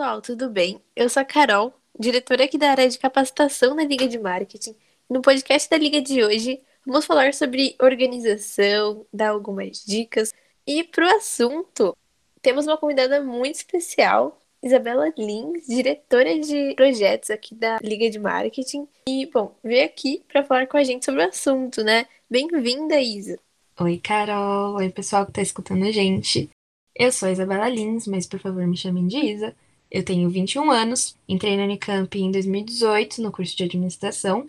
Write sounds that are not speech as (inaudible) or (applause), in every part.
pessoal, tudo bem? Eu sou a Carol, diretora aqui da área de capacitação na Liga de Marketing. No podcast da Liga de hoje, vamos falar sobre organização, dar algumas dicas. E para o assunto, temos uma convidada muito especial, Isabela Lins, diretora de projetos aqui da Liga de Marketing. E, bom, veio aqui para falar com a gente sobre o assunto, né? Bem-vinda, Isa. Oi, Carol. Oi, pessoal que está escutando a gente. Eu sou a Isabela Lins, mas por favor me chamem de Isa. Eu tenho 21 anos, entrei na Unicamp em 2018 no curso de administração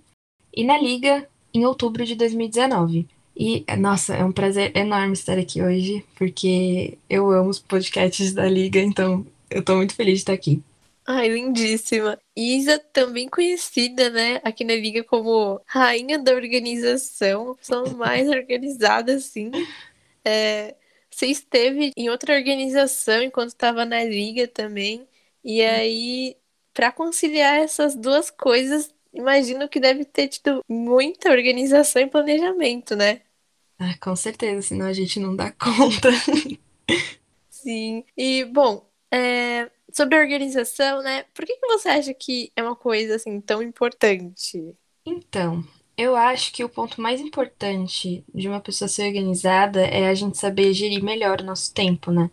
e na Liga em outubro de 2019. E, nossa, é um prazer enorme estar aqui hoje, porque eu amo os podcasts da Liga, então eu tô muito feliz de estar aqui. Ai, lindíssima. Isa, também conhecida, né, aqui na Liga como rainha da organização, a pessoa mais (laughs) organizada, assim. É, você esteve em outra organização enquanto estava na Liga também. E aí, para conciliar essas duas coisas, imagino que deve ter tido muita organização e planejamento, né? Ah, com certeza, senão a gente não dá conta. (laughs) Sim. E, bom, é, sobre a organização, né? Por que, que você acha que é uma coisa assim tão importante? Então, eu acho que o ponto mais importante de uma pessoa ser organizada é a gente saber gerir melhor o nosso tempo, né?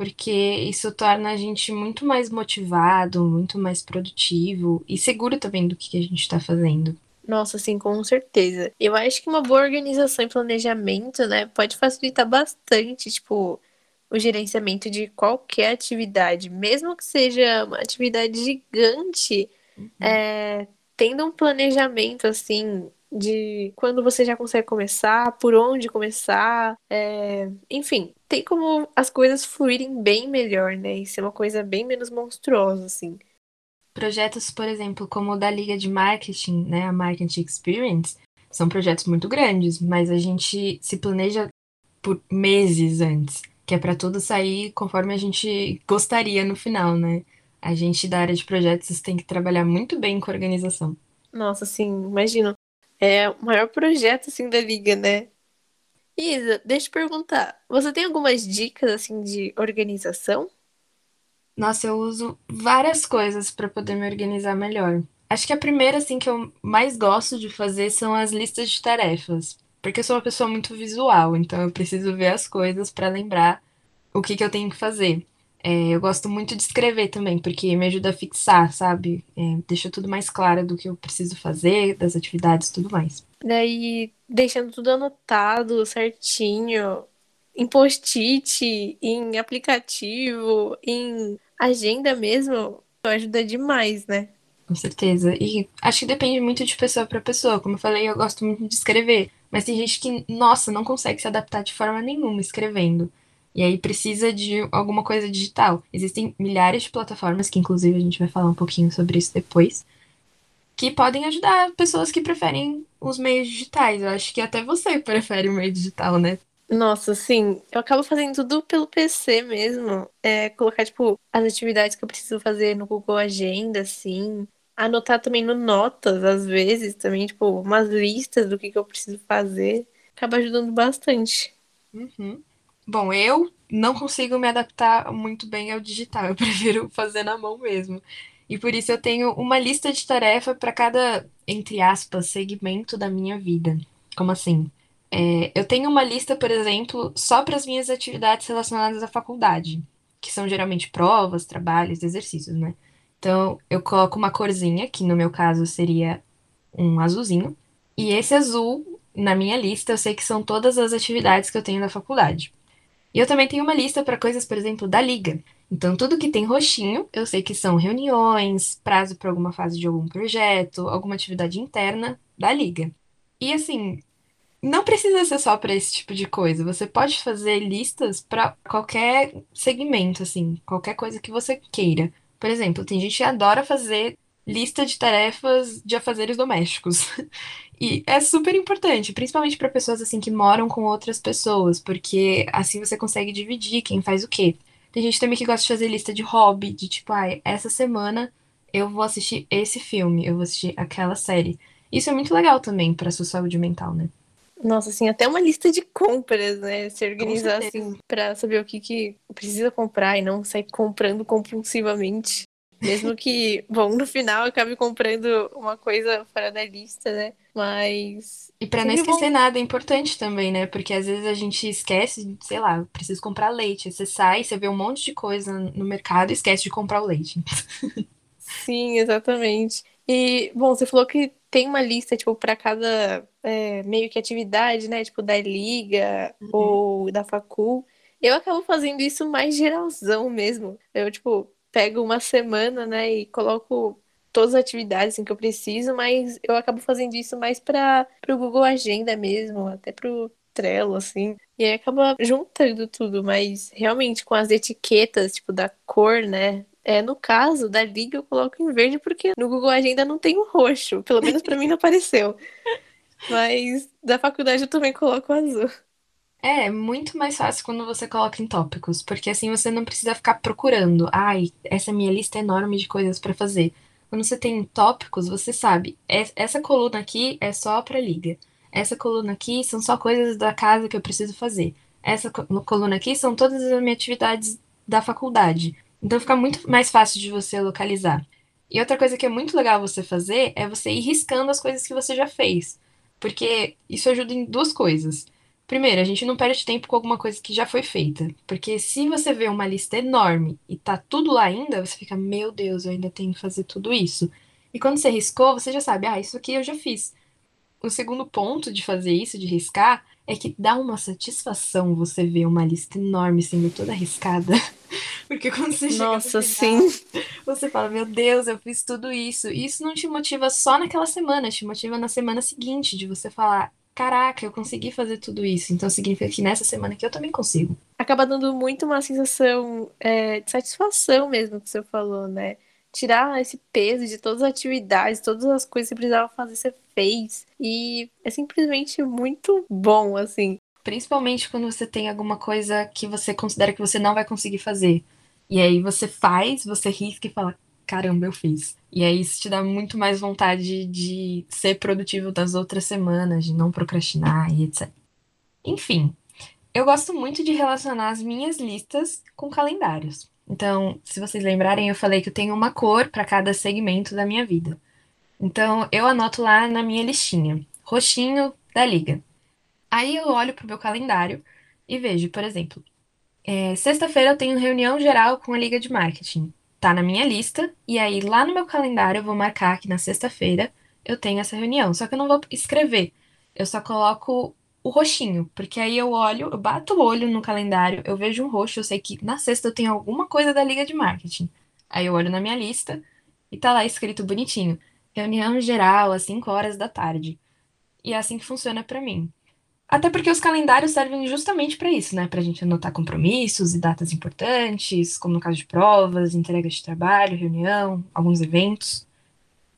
Porque isso torna a gente muito mais motivado, muito mais produtivo e seguro também do que a gente está fazendo. Nossa, sim, com certeza. Eu acho que uma boa organização e planejamento, né, pode facilitar bastante, tipo, o gerenciamento de qualquer atividade, mesmo que seja uma atividade gigante, uhum. é, tendo um planejamento assim de quando você já consegue começar, por onde começar, é, enfim, tem como as coisas fluírem bem melhor, né? E ser uma coisa bem menos monstruosa, assim. Projetos, por exemplo, como o da Liga de Marketing, né, a Marketing Experience, são projetos muito grandes, mas a gente se planeja por meses antes que é para tudo sair conforme a gente gostaria no final, né? A gente da área de projetos tem que trabalhar muito bem com a organização. Nossa, sim, imagino. É o maior projeto assim da liga, né? Isa, deixa eu perguntar, você tem algumas dicas assim de organização? Nossa, eu uso várias coisas para poder me organizar melhor. Acho que a primeira assim que eu mais gosto de fazer são as listas de tarefas. Porque eu sou uma pessoa muito visual, então eu preciso ver as coisas para lembrar o que, que eu tenho que fazer. É, eu gosto muito de escrever também, porque me ajuda a fixar, sabe? É, deixa tudo mais claro do que eu preciso fazer, das atividades e tudo mais. Daí, deixando tudo anotado, certinho, em post-it, em aplicativo, em agenda mesmo, ajuda demais, né? Com certeza. E acho que depende muito de pessoa para pessoa. Como eu falei, eu gosto muito de escrever. Mas tem gente que, nossa, não consegue se adaptar de forma nenhuma escrevendo. E aí precisa de alguma coisa digital. Existem milhares de plataformas, que inclusive a gente vai falar um pouquinho sobre isso depois, que podem ajudar pessoas que preferem os meios digitais. Eu acho que até você prefere o meio digital, né? Nossa, sim. Eu acabo fazendo tudo pelo PC mesmo. É, colocar, tipo, as atividades que eu preciso fazer no Google Agenda, assim anotar também no notas, às vezes, também, tipo, umas listas do que, que eu preciso fazer. Acaba ajudando bastante. Uhum. Bom, eu não consigo me adaptar muito bem ao digital, (laughs) eu prefiro fazer na mão mesmo. E por isso eu tenho uma lista de tarefa para cada, entre aspas, segmento da minha vida. Como assim? É, eu tenho uma lista, por exemplo, só para as minhas atividades relacionadas à faculdade, que são geralmente provas, trabalhos, exercícios, né? Então, eu coloco uma corzinha, que no meu caso seria um azulzinho. E esse azul, na minha lista, eu sei que são todas as atividades que eu tenho na faculdade. E eu também tenho uma lista para coisas, por exemplo, da liga. Então, tudo que tem roxinho, eu sei que são reuniões, prazo para alguma fase de algum projeto, alguma atividade interna da liga. E assim, não precisa ser só para esse tipo de coisa. Você pode fazer listas para qualquer segmento, assim, qualquer coisa que você queira. Por exemplo, tem gente que adora fazer lista de tarefas de afazeres domésticos. E é super importante, principalmente para pessoas assim que moram com outras pessoas, porque assim você consegue dividir quem faz o quê. Tem gente também que gosta de fazer lista de hobby, de tipo, ai, ah, essa semana eu vou assistir esse filme, eu vou assistir aquela série. Isso é muito legal também para sua saúde mental, né? Nossa, assim, até uma lista de compras, né? Se organizar assim para saber o que, que precisa comprar e não sair comprando compulsivamente. Mesmo que, bom, no final acabe comprando uma coisa fora da lista, né? Mas. E para não esquecer bom. nada, é importante também, né? Porque às vezes a gente esquece, sei lá, preciso comprar leite. Você sai, você vê um monte de coisa no mercado e esquece de comprar o leite. Sim, exatamente. E, bom, você falou que tem uma lista, tipo, para cada é, meio que atividade, né? Tipo, da liga uhum. ou da facul. Eu acabo fazendo isso mais geralzão mesmo. Eu, tipo, pego uma semana, né, e coloco todas as atividades assim, que eu preciso, mas eu acabo fazendo isso mais para o Google Agenda mesmo, até pro Trello, assim. E aí acaba juntando tudo, mas realmente com as etiquetas, tipo, da cor, né? É, no caso da liga, eu coloco em verde porque no Google Agenda não tem o roxo. Pelo menos para mim não apareceu. (laughs) Mas da faculdade eu também coloco azul. É, muito mais fácil quando você coloca em tópicos, porque assim você não precisa ficar procurando. Ai, essa é minha lista enorme de coisas para fazer. Quando você tem tópicos, você sabe, essa coluna aqui é só para liga. Essa coluna aqui são só coisas da casa que eu preciso fazer. Essa coluna aqui são todas as minhas atividades da faculdade. Então fica muito mais fácil de você localizar. E outra coisa que é muito legal você fazer é você ir riscando as coisas que você já fez. Porque isso ajuda em duas coisas. Primeiro, a gente não perde tempo com alguma coisa que já foi feita. Porque se você vê uma lista enorme e tá tudo lá ainda, você fica, meu Deus, eu ainda tenho que fazer tudo isso. E quando você riscou, você já sabe, ah, isso aqui eu já fiz. O segundo ponto de fazer isso, de riscar, é que dá uma satisfação você ver uma lista enorme sendo toda arriscada. (laughs) Porque quando você chega Nossa, final, sim. você fala, meu Deus, eu fiz tudo isso. E isso não te motiva só naquela semana, te motiva na semana seguinte, de você falar, caraca, eu consegui fazer tudo isso. Então significa que nessa semana aqui eu também consigo. Acaba dando muito uma sensação é, de satisfação mesmo que você falou, né? Tirar esse peso de todas as atividades, todas as coisas que você precisava fazer, você fez. E é simplesmente muito bom, assim. Principalmente quando você tem alguma coisa que você considera que você não vai conseguir fazer. E aí você faz, você risca e fala: caramba, eu fiz. E aí isso te dá muito mais vontade de ser produtivo das outras semanas, de não procrastinar e etc. Enfim, eu gosto muito de relacionar as minhas listas com calendários. Então, se vocês lembrarem, eu falei que eu tenho uma cor para cada segmento da minha vida. Então, eu anoto lá na minha listinha, roxinho da liga. Aí eu olho para o meu calendário e vejo, por exemplo, é, sexta-feira eu tenho reunião geral com a liga de marketing tá na minha lista, e aí lá no meu calendário eu vou marcar que na sexta-feira eu tenho essa reunião. Só que eu não vou escrever, eu só coloco o roxinho, porque aí eu olho, eu bato o olho no calendário, eu vejo um roxo, eu sei que na sexta eu tenho alguma coisa da liga de marketing. Aí eu olho na minha lista e tá lá escrito bonitinho: reunião geral às 5 horas da tarde. E é assim que funciona para mim. Até porque os calendários servem justamente para isso, né? Para a gente anotar compromissos e datas importantes, como no caso de provas, entregas de trabalho, reunião, alguns eventos.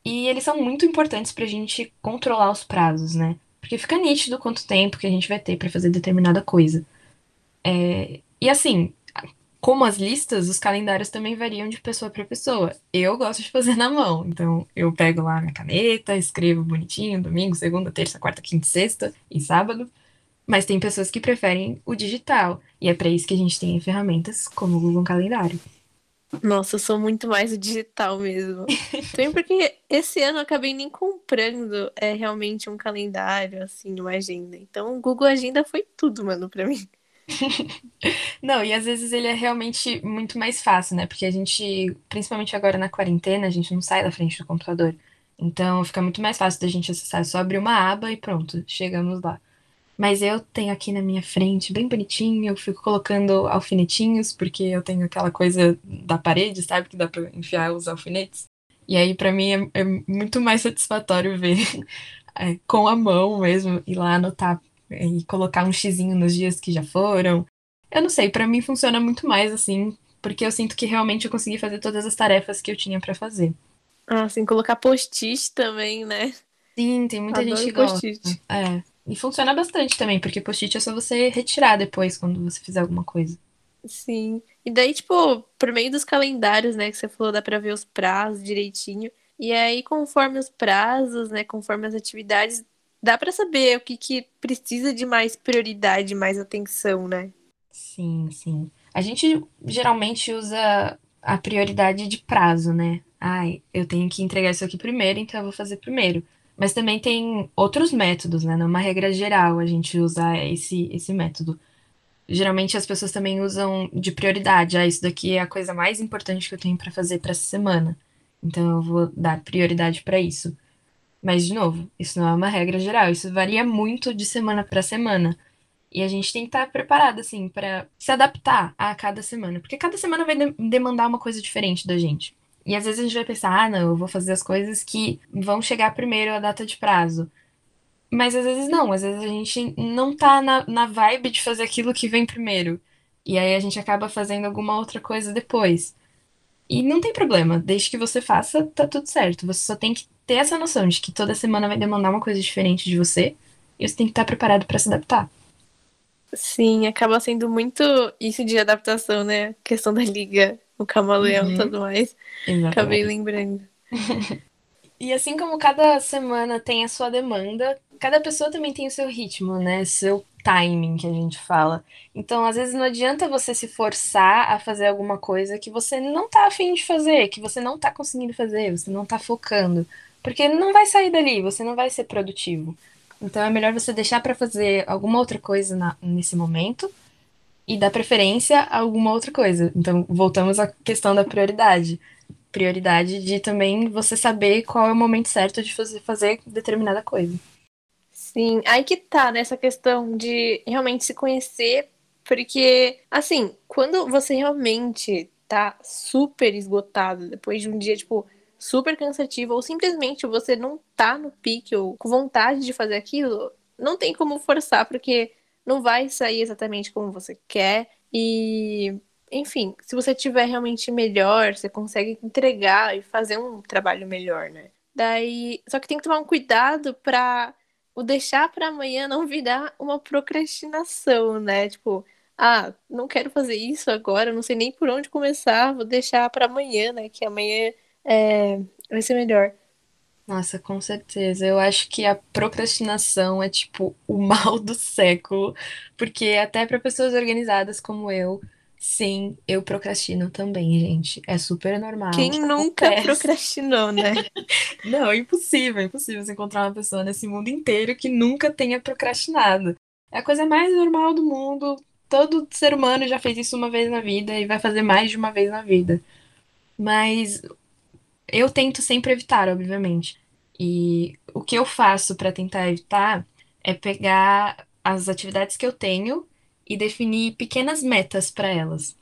E eles são muito importantes para a gente controlar os prazos, né? Porque fica nítido quanto tempo que a gente vai ter para fazer determinada coisa. É... E assim, como as listas, os calendários também variam de pessoa para pessoa. Eu gosto de fazer (laughs) na mão, então eu pego lá minha caneta, escrevo bonitinho, domingo, segunda, terça, quarta, quinta, sexta e sábado. Mas tem pessoas que preferem o digital. E é para isso que a gente tem ferramentas como o Google Calendário. Nossa, eu sou muito mais o digital mesmo. (laughs) Também porque esse ano eu acabei nem comprando é, realmente um calendário, assim, uma agenda. Então o Google Agenda foi tudo, mano, pra mim. (laughs) Não, e às vezes ele é realmente muito mais fácil, né? Porque a gente, principalmente agora na quarentena, a gente não sai da frente do computador. Então fica muito mais fácil da gente acessar. É só abrir uma aba e pronto, chegamos lá. Mas eu tenho aqui na minha frente, bem bonitinho, eu fico colocando alfinetinhos, porque eu tenho aquela coisa da parede, sabe? Que dá pra enfiar os alfinetes. E aí, para mim, é, é, muito mais satisfatório ver (laughs) é, com a mão mesmo, ir lá anotar e colocar um xizinho nos dias que já foram. Eu não sei, para mim funciona muito mais assim, porque eu sinto que realmente eu consegui fazer todas as tarefas que eu tinha para fazer. Ah, sim, colocar post-it também, né? Sim, tem muita Adoro gente que gosta. É. E funciona bastante também, porque post-it é só você retirar depois quando você fizer alguma coisa. Sim. E daí, tipo, por meio dos calendários, né, que você falou, dá pra ver os prazos direitinho. E aí, conforme os prazos, né, conforme as atividades, dá para saber o que, que precisa de mais prioridade, mais atenção, né? Sim, sim. A gente geralmente usa a prioridade de prazo, né? Ai, eu tenho que entregar isso aqui primeiro, então eu vou fazer primeiro. Mas também tem outros métodos, né? Numa regra geral, a gente usa esse, esse método. Geralmente as pessoas também usam de prioridade. Ah, isso daqui é a coisa mais importante que eu tenho para fazer para essa semana. Então eu vou dar prioridade para isso. Mas, de novo, isso não é uma regra geral. Isso varia muito de semana para semana. E a gente tem que estar preparado, assim, para se adaptar a cada semana. Porque cada semana vai de demandar uma coisa diferente da gente. E às vezes a gente vai pensar, ah, não, eu vou fazer as coisas que vão chegar primeiro a data de prazo. Mas às vezes não, às vezes a gente não tá na, na vibe de fazer aquilo que vem primeiro. E aí a gente acaba fazendo alguma outra coisa depois. E não tem problema, desde que você faça, tá tudo certo. Você só tem que ter essa noção de que toda semana vai demandar uma coisa diferente de você e você tem que estar preparado para se adaptar. Sim, acaba sendo muito isso de adaptação, né? A questão da liga, o camaleão e uhum. tudo mais. Exatamente. Acabei lembrando. (laughs) e assim como cada semana tem a sua demanda, cada pessoa também tem o seu ritmo, né? Seu timing que a gente fala. Então, às vezes não adianta você se forçar a fazer alguma coisa que você não tá afim de fazer, que você não tá conseguindo fazer, você não tá focando, porque não vai sair dali, você não vai ser produtivo. Então é melhor você deixar para fazer alguma outra coisa na, nesse momento e dar preferência a alguma outra coisa. Então voltamos à questão da prioridade. Prioridade de também você saber qual é o momento certo de fazer, fazer determinada coisa. Sim, aí que tá nessa questão de realmente se conhecer, porque, assim, quando você realmente tá super esgotado depois de um dia, tipo, super cansativo, ou simplesmente você não tá no pique ou com vontade de fazer aquilo, não tem como forçar, porque não vai sair exatamente como você quer. E, enfim, se você tiver realmente melhor, você consegue entregar e fazer um trabalho melhor, né? Daí, só que tem que tomar um cuidado para o deixar para amanhã não virar uma procrastinação, né? Tipo, ah, não quero fazer isso agora, não sei nem por onde começar, vou deixar para amanhã, né? Que amanhã é, vai ser melhor. Nossa, com certeza. Eu acho que a procrastinação é tipo o (laughs) mal do século, porque até para pessoas organizadas como eu, sim, eu procrastino também, gente. É super normal. Quem nunca acontece. procrastinou, né? (laughs) Não, é impossível, é impossível você encontrar uma pessoa nesse mundo inteiro que nunca tenha procrastinado. É a coisa mais normal do mundo. Todo ser humano já fez isso uma vez na vida e vai fazer mais de uma vez na vida. Mas eu tento sempre evitar, obviamente. E o que eu faço para tentar evitar é pegar as atividades que eu tenho e definir pequenas metas para elas.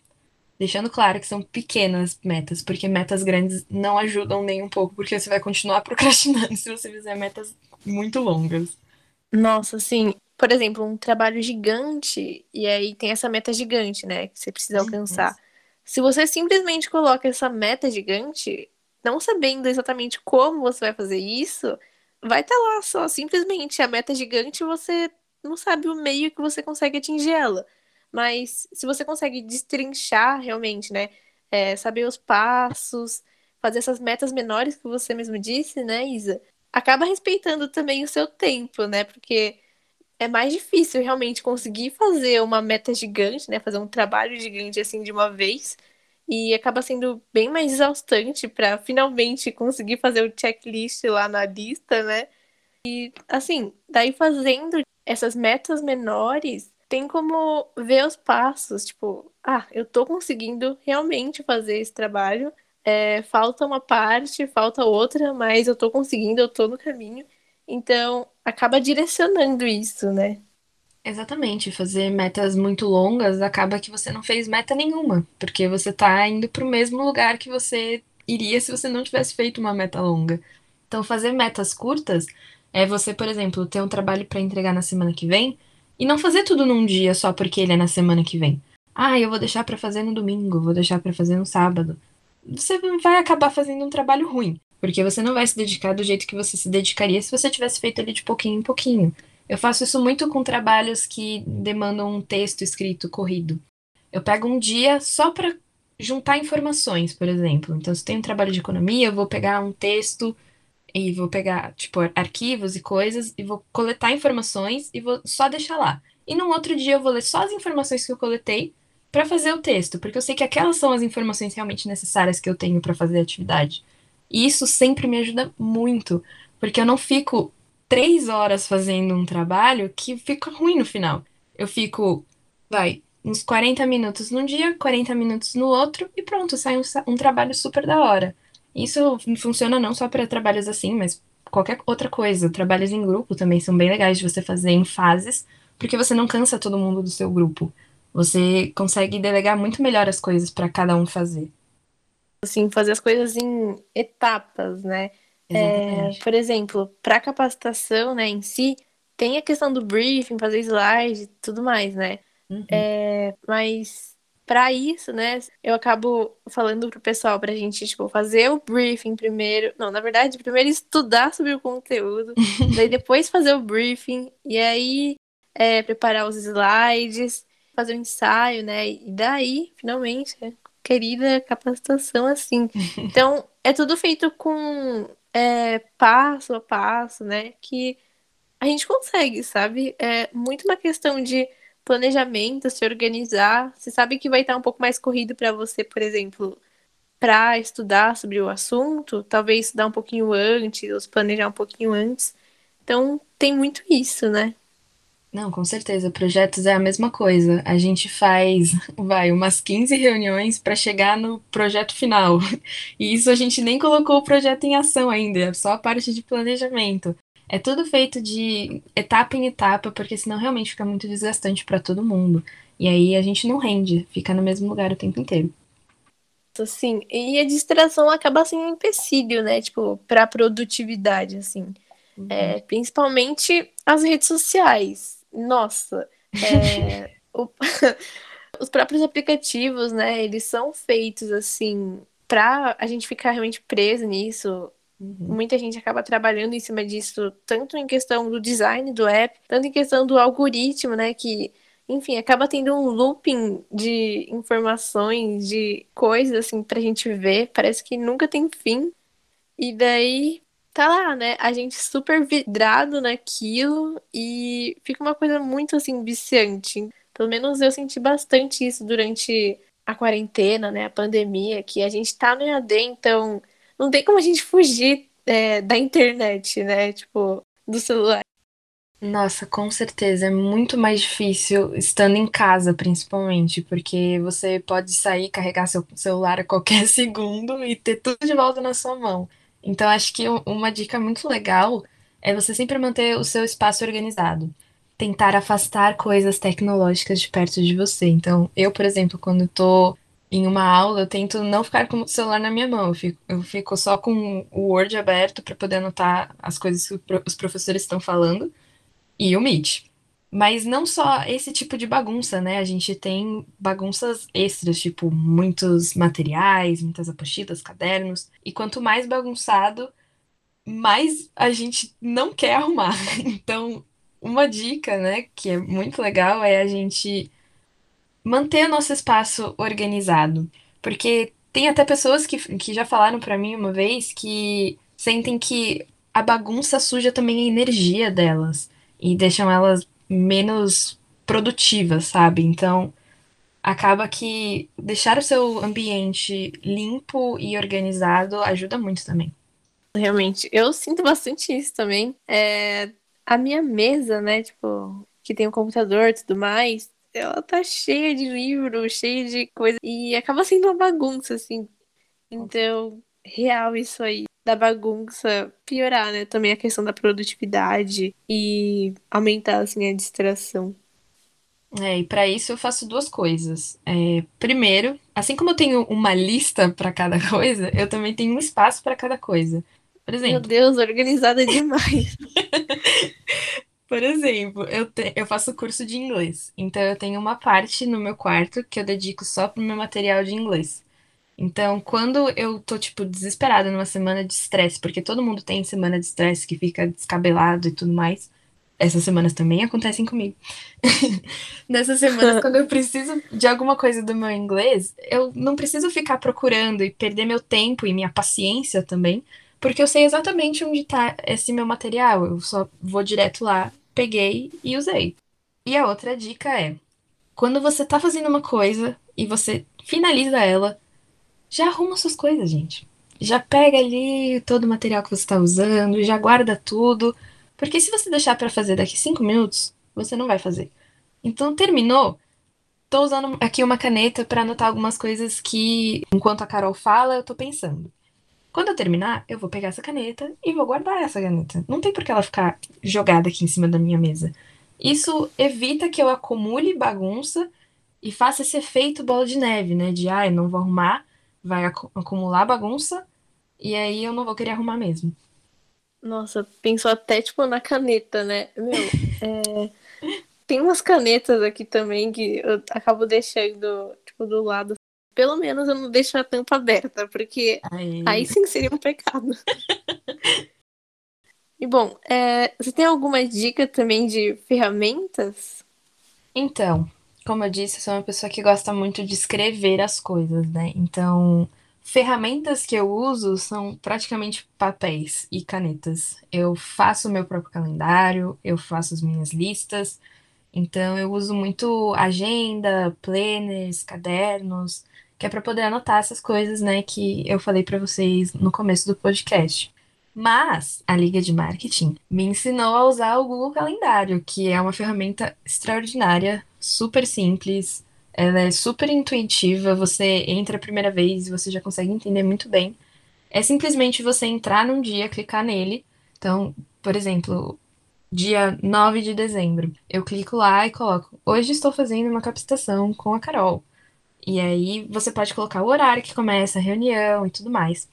Deixando claro que são pequenas metas, porque metas grandes não ajudam nem um pouco, porque você vai continuar (laughs) procrastinando se você fizer metas muito longas. Nossa, sim. Por exemplo, um trabalho gigante, e aí tem essa meta gigante, né, que você precisa alcançar. Se você simplesmente coloca essa meta gigante, não sabendo exatamente como você vai fazer isso, vai estar tá lá só, simplesmente a meta gigante, você não sabe o meio que você consegue atingir ela. Mas se você consegue destrinchar realmente, né? É, saber os passos, fazer essas metas menores que você mesmo disse, né, Isa? Acaba respeitando também o seu tempo, né? Porque é mais difícil realmente conseguir fazer uma meta gigante, né? Fazer um trabalho gigante assim de uma vez e acaba sendo bem mais exaustante para finalmente conseguir fazer o checklist lá na lista, né? E assim, daí fazendo essas metas menores, tem como ver os passos, tipo, ah, eu tô conseguindo realmente fazer esse trabalho. É, falta uma parte, falta outra, mas eu tô conseguindo, eu tô no caminho. Então, acaba direcionando isso, né? Exatamente, fazer metas muito longas acaba que você não fez meta nenhuma, porque você tá indo para o mesmo lugar que você iria se você não tivesse feito uma meta longa. Então, fazer metas curtas é você, por exemplo, ter um trabalho para entregar na semana que vem e não fazer tudo num dia só porque ele é na semana que vem. Ah, eu vou deixar para fazer no domingo, vou deixar para fazer no sábado. Você vai acabar fazendo um trabalho ruim, porque você não vai se dedicar do jeito que você se dedicaria se você tivesse feito ele de pouquinho em pouquinho. Eu faço isso muito com trabalhos que demandam um texto escrito corrido. Eu pego um dia só para juntar informações, por exemplo. Então, se tem um trabalho de economia, eu vou pegar um texto e vou pegar, tipo, arquivos e coisas e vou coletar informações e vou só deixar lá. E num outro dia eu vou ler só as informações que eu coletei para fazer o texto, porque eu sei que aquelas são as informações realmente necessárias que eu tenho para fazer a atividade. E isso sempre me ajuda muito, porque eu não fico três horas fazendo um trabalho que fica ruim no final. Eu fico, vai, uns 40 minutos num dia, 40 minutos no outro, e pronto, sai um, um trabalho super da hora. Isso funciona não só para trabalhos assim, mas qualquer outra coisa. Trabalhos em grupo também são bem legais de você fazer em fases, porque você não cansa todo mundo do seu grupo. Você consegue delegar muito melhor as coisas para cada um fazer. Assim, fazer as coisas em etapas, né? É, por exemplo, para capacitação, né, em si, tem a questão do briefing, fazer slide e tudo mais, né? Uhum. É, mas para isso, né, eu acabo falando pro pessoal pra gente, tipo, fazer o briefing primeiro. Não, na verdade, primeiro estudar sobre o conteúdo, (laughs) daí depois fazer o briefing, e aí é, preparar os slides, fazer o um ensaio, né? E daí, finalmente, querida capacitação assim. (laughs) Então, é tudo feito com é, passo a passo, né? Que a gente consegue, sabe? É muito uma questão de planejamento, se organizar. Você sabe que vai estar um pouco mais corrido para você, por exemplo, para estudar sobre o assunto, talvez estudar um pouquinho antes, ou se planejar um pouquinho antes. Então, tem muito isso, né? Não, com certeza. Projetos é a mesma coisa. A gente faz, (laughs) vai, umas 15 reuniões para chegar no projeto final. (laughs) E isso a gente nem colocou o projeto em ação ainda, é só a parte de planejamento. É tudo feito de etapa em etapa, porque senão realmente fica muito desgastante para todo mundo. E aí a gente não rende, fica no mesmo lugar o tempo inteiro. Sim, e a distração acaba sendo um empecilho, né? Tipo, para produtividade, assim. Uhum. É, principalmente as redes sociais nossa, é, (laughs) o, (laughs) os próprios aplicativos, né, eles são feitos assim para a gente ficar realmente preso nisso. Uhum. Muita gente acaba trabalhando em cima disso, tanto em questão do design do app, tanto em questão do algoritmo, né, que enfim, acaba tendo um looping de informações, de coisas assim pra gente ver, parece que nunca tem fim. E daí tá lá, né? A gente super vidrado naquilo e fica uma coisa muito assim viciante. Pelo menos eu senti bastante isso durante a quarentena, né? A pandemia, que a gente tá no EAD, então não tem como a gente fugir é, da internet, né? Tipo, do celular. Nossa, com certeza. É muito mais difícil estando em casa, principalmente, porque você pode sair, carregar seu celular a qualquer (laughs) segundo e ter tudo de volta na sua mão. Então, acho que uma dica muito legal é você sempre manter o seu espaço organizado. Tentar afastar coisas tecnológicas de perto de você. Então, eu, por exemplo, quando estou em uma aula, eu tento não ficar com o celular na minha mão. Eu fico, eu fico só com o Word aberto para poder anotar as coisas que os professores estão falando e o Meet. Mas não só esse tipo de bagunça, né? A gente tem bagunças extras, tipo muitos materiais, muitas apostilas, cadernos. E quanto mais bagunçado, mais a gente não quer arrumar. (laughs) Então, uma dica, né, que é muito legal é a gente manter nosso espaço organizado. Porque tem até pessoas que, que já falaram para mim uma vez que sentem que a bagunça suja também a energia delas e deixam elas menos produtiva, sabe? Então, acaba que deixar o seu ambiente limpo e organizado ajuda muito também. Realmente, eu sinto bastante isso também. É, a minha mesa, né, tipo, que tem o um computador e tudo mais, ela tá cheia de livros, cheia de coisa, e acaba sendo uma bagunça, assim. Então, real isso aí da bagunça piorar, né? Também a questão da produtividade e aumentar, assim, a distração. É, e para isso eu faço duas coisas. É, primeiro, assim como eu tenho uma lista para cada (laughs) coisa, eu também tenho um espaço para cada coisa. Por exemplo. Meu Deus, organizada demais. (laughs) Por exemplo, eu, te, eu faço curso de inglês. Então eu tenho uma parte no meu quarto que eu dedico só pro meu material de inglês. Então, quando eu tô, tipo, desesperada numa semana de estresse, porque todo mundo tem semana de estresse que fica descabelado e tudo mais, essas semanas também acontecem comigo. (laughs) Nessas semanas, quando eu preciso de alguma coisa do meu inglês, eu não preciso ficar procurando e perder meu tempo e minha paciência também porque eu sei exatamente onde tá esse meu material. Eu só vou direto lá, peguei e usei. E a outra dica é: quando você tá fazendo uma coisa e você finaliza ela, já arruma suas coisas, gente. Já pega ali todo o material que você está usando, já guarda tudo. Porque se você deixar para fazer daqui cinco minutos, você não vai fazer. Então, terminou? Tô usando aqui uma caneta para anotar algumas coisas que, enquanto a Carol fala, eu tô pensando. Quando eu terminar, eu vou pegar essa caneta e vou guardar essa caneta. Não tem por que ela ficar jogada aqui em cima da minha mesa. Isso evita que eu acumule bagunça e faça esse efeito bola de neve, né? De, ah, eu não vou arrumar, vai acumular bagunça e aí eu não vou querer arrumar mesmo. Nossa, pensou até, tipo, na caneta, né? Meu, é... tem umas canetas aqui também que eu acabo deixando, tipo, do lado. Pelo menos eu não deixo a tampa aberta, porque aí, aí sim seria um pecado. e bom, é... você tem alguma dica também de ferramentas? Então, como eu disse, eu sou uma pessoa que gosta muito de escrever as coisas, né? Então, ferramentas que eu uso são praticamente papéis e canetas. Eu faço o meu próprio calendário, eu faço as minhas listas. Então, eu uso muito agenda, planners, cadernos, que é para poder anotar essas coisas, né, que eu falei para vocês no começo do podcast. Mas a Liga de Marketing me ensinou a usar o Google Calendário, que é uma ferramenta extraordinária, super simples, ela é super intuitiva, você entra a primeira vez e você já consegue entender muito bem. É simplesmente você entrar num dia, clicar nele. Então, por exemplo, dia 9 de dezembro, eu clico lá e coloco: Hoje estou fazendo uma captação com a Carol. E aí você pode colocar o horário que começa a reunião e tudo mais.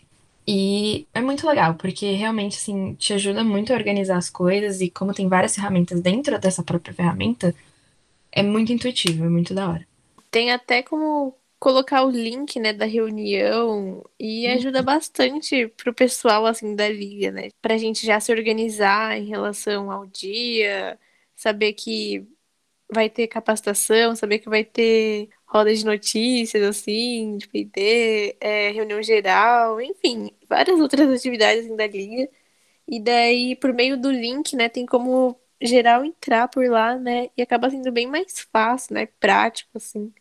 E é muito legal, porque realmente, assim, te ajuda muito a organizar as coisas e como tem várias ferramentas dentro dessa própria ferramenta, é muito intuitivo, é muito da hora. Tem até como colocar o link, né, da reunião e uhum. ajuda bastante pro pessoal, assim, da liga, né? Pra gente já se organizar em relação ao dia, saber que vai ter capacitação, saber que vai ter roda de notícias, assim, de PD, é, reunião geral, enfim, várias outras atividades assim, da liga. E daí, por meio do link, né, tem como geral entrar por lá, né, e acaba sendo bem mais fácil, né, prático, assim.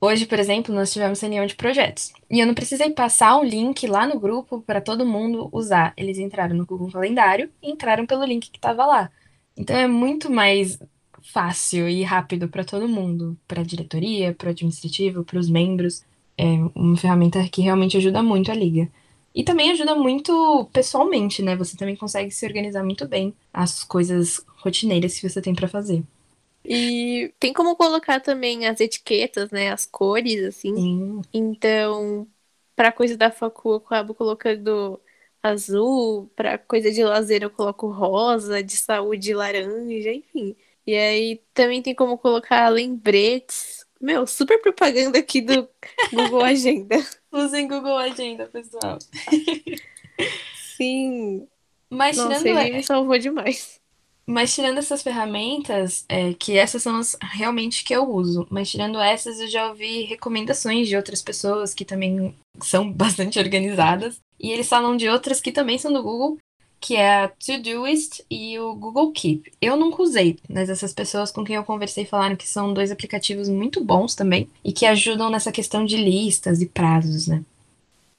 Hoje, por exemplo, nós tivemos reunião de projetos. E eu não precisei passar um link lá no grupo para todo mundo usar. Eles entraram no Google Calendário e entraram pelo link que estava lá. Então é muito mais fácil e rápido para todo mundo, para a diretoria, para o administrativo, para os membros. É uma ferramenta que realmente ajuda muito a liga. E também ajuda muito pessoalmente, né? Você também consegue se organizar muito bem as coisas rotineiras que você tem para fazer. E tem como colocar também as etiquetas, né? As cores, assim. Sim. Então, para coisa da facu, eu acabo colocando azul, para coisa de lazer eu coloco rosa, de saúde laranja, enfim. E aí também tem como colocar lembretes. Meu, super propaganda aqui do Google Agenda. (laughs) Usem Google Agenda, pessoal. Sim. Mas Nossa, tirando ele me salvou demais. Mas tirando essas ferramentas, é, que essas são as realmente que eu uso, mas tirando essas, eu já ouvi recomendações de outras pessoas que também são bastante organizadas. E eles falam de outras que também são do Google, que é a Todoist e o Google Keep. Eu nunca usei, mas essas pessoas com quem eu conversei falaram que são dois aplicativos muito bons também e que ajudam nessa questão de listas e prazos, né?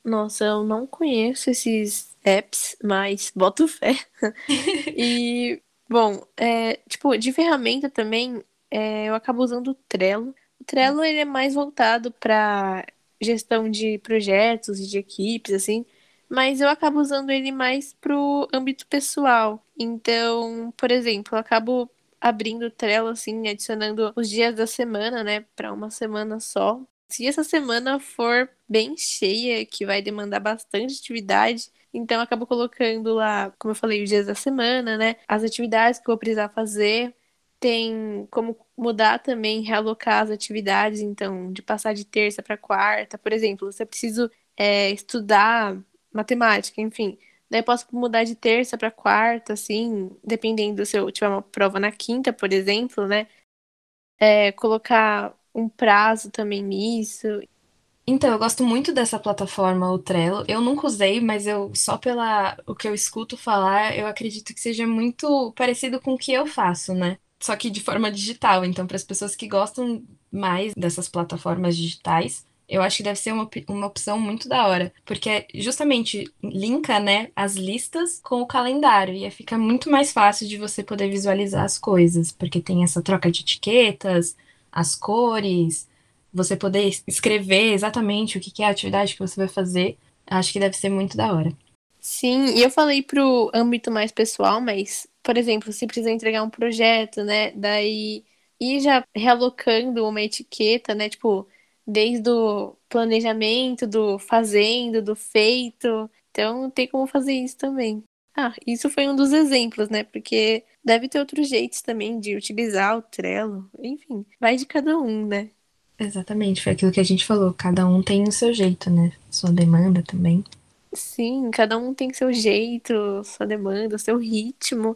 Nossa, eu não conheço esses apps, mas boto fé. (laughs) e, bom, é, tipo, de ferramenta também, é, eu acabo usando o Trello. O Trello ele é mais voltado para gestão de projetos e de equipes, assim mas eu acabo usando ele mais pro âmbito pessoal. Então, por exemplo, eu acabo abrindo Trello, assim, adicionando os dias da semana, né, para uma semana só. Se essa semana for bem cheia, que vai demandar bastante atividade, então eu acabo colocando lá, como eu falei, os dias da semana, né, as atividades que eu vou precisar fazer. Tem como mudar também, realocar as atividades, então, de passar de terça para quarta, por exemplo, se eu preciso é, estudar matemática, enfim. Daí posso mudar de terça para quarta, assim, dependendo se eu tiver uma prova na quinta, por exemplo, né? É, colocar um prazo também nisso. Então, eu gosto muito dessa plataforma, o Trello. Eu nunca usei, mas eu só pela o que eu escuto falar, eu acredito que seja muito parecido com o que eu faço, né? Só que de forma digital. Então, para as pessoas que gostam mais dessas plataformas digitais, eu acho que deve ser uma, uma opção muito da hora, porque justamente linka, né, as listas com o calendário e fica muito mais fácil de você poder visualizar as coisas, porque tem essa troca de etiquetas, as cores, você poder escrever exatamente o que é a atividade que você vai fazer, acho que deve ser muito da hora. Sim, e eu falei pro âmbito mais pessoal, mas, por exemplo, se precisa entregar um projeto, né, daí ir já realocando uma etiqueta, né, tipo, desde o planejamento, do fazendo, do feito. Então, tem como fazer isso também. Ah, isso foi um dos exemplos, né? Porque deve ter outros jeitos também de utilizar o Trello. Enfim, vai de cada um, né? Exatamente, foi aquilo que a gente falou. Cada um tem o seu jeito, né? Sua demanda também. Sim, cada um tem seu jeito, sua demanda, seu ritmo.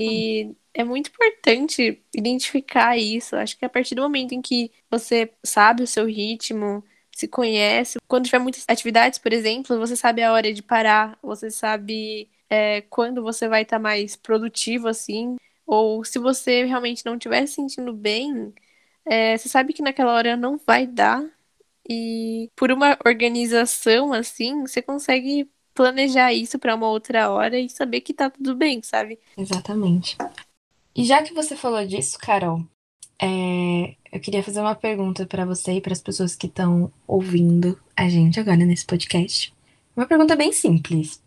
E é muito importante identificar isso. Acho que a partir do momento em que você sabe o seu ritmo, se conhece, quando tiver muitas atividades, por exemplo, você sabe a hora de parar, você sabe é, quando você vai estar tá mais produtivo assim, ou se você realmente não estiver se sentindo bem, é, você sabe que naquela hora não vai dar. E por uma organização assim, você consegue planejar isso para uma outra hora e saber que tá tudo bem, sabe? Exatamente. E já que você falou disso, Carol, é, eu queria fazer uma pergunta para você e para as pessoas que estão ouvindo a gente agora nesse podcast. Uma pergunta bem simples.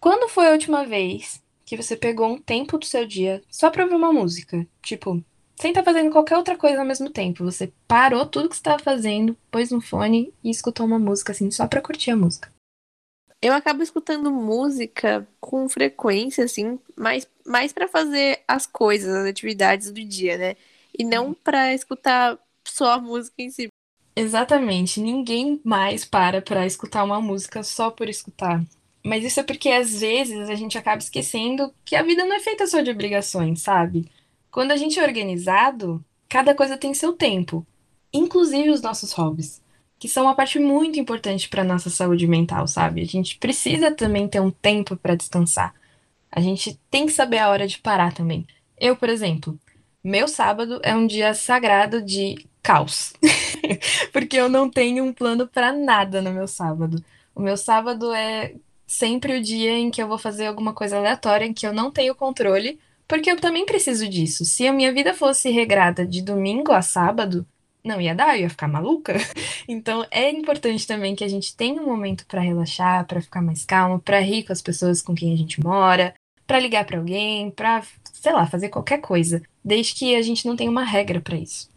Quando foi a última vez que você pegou um tempo do seu dia só para ouvir uma música? Tipo, sem estar tá fazendo qualquer outra coisa ao mesmo tempo. Você parou tudo que estava fazendo, pôs no fone e escutou uma música assim só para curtir a música eu acabo escutando música com frequência, assim, mais, mais para fazer as coisas, as atividades do dia, né? E não uhum. para escutar só a música em si. Exatamente. Ninguém mais para para escutar uma música só por escutar. Mas isso é porque às vezes a gente acaba esquecendo que a vida não é feita só de obrigações, sabe? Quando a gente é organizado, cada coisa tem seu tempo, inclusive os nossos hobbies que são uma parte muito importante para nossa saúde mental, sabe? A gente precisa também ter um tempo para descansar. A gente tem que saber a hora de parar também. Eu, por exemplo, meu sábado é um dia sagrado de caos, (laughs) porque eu não tenho um plano para nada no meu sábado. O meu sábado é sempre o dia em que eu vou fazer alguma coisa aleatória em que eu não tenho controle, porque eu também preciso disso. Se a minha vida fosse regrada de domingo a sábado, não ia dar, eu ia ficar maluca. (laughs) Então é importante também que a gente tenha um momento para relaxar, para ficar mais calmo, para rir com as pessoas com quem a gente mora, para ligar para alguém, para, sei lá, fazer qualquer coisa, desde que a gente não tenha uma regra para isso.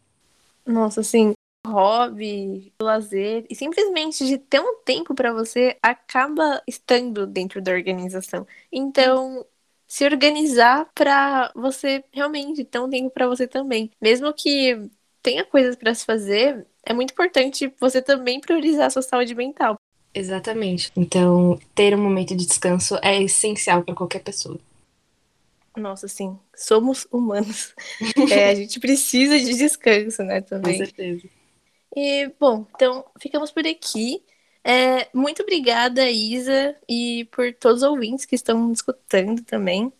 Nossa, assim, hobby, lazer e simplesmente de ter um tempo para você acaba estando dentro da organização. Então, se organizar para você realmente ter um tempo para você também, mesmo que tenha coisas para se fazer, é muito importante você também priorizar a sua saúde mental. Exatamente. Então, ter um momento de descanso é essencial para qualquer pessoa. Nossa, sim. Somos humanos. (laughs) é, a gente precisa de descanso, né, também. Com certeza. E, bom, então, ficamos por aqui. É, muito obrigada, Isa, e por todos os ouvintes que estão escutando também.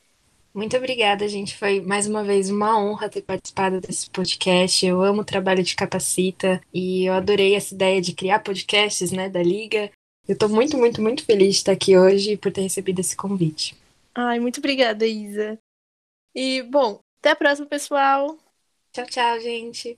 Muito obrigada, gente. Foi mais uma vez uma honra ter participado desse podcast. Eu amo o trabalho de Capacita e eu adorei essa ideia de criar podcasts, né, da Liga. Eu tô muito, muito, muito feliz de estar aqui hoje e por ter recebido esse convite. Ai, muito obrigada, Isa. E, bom, até a próxima, pessoal. Tchau, tchau, gente.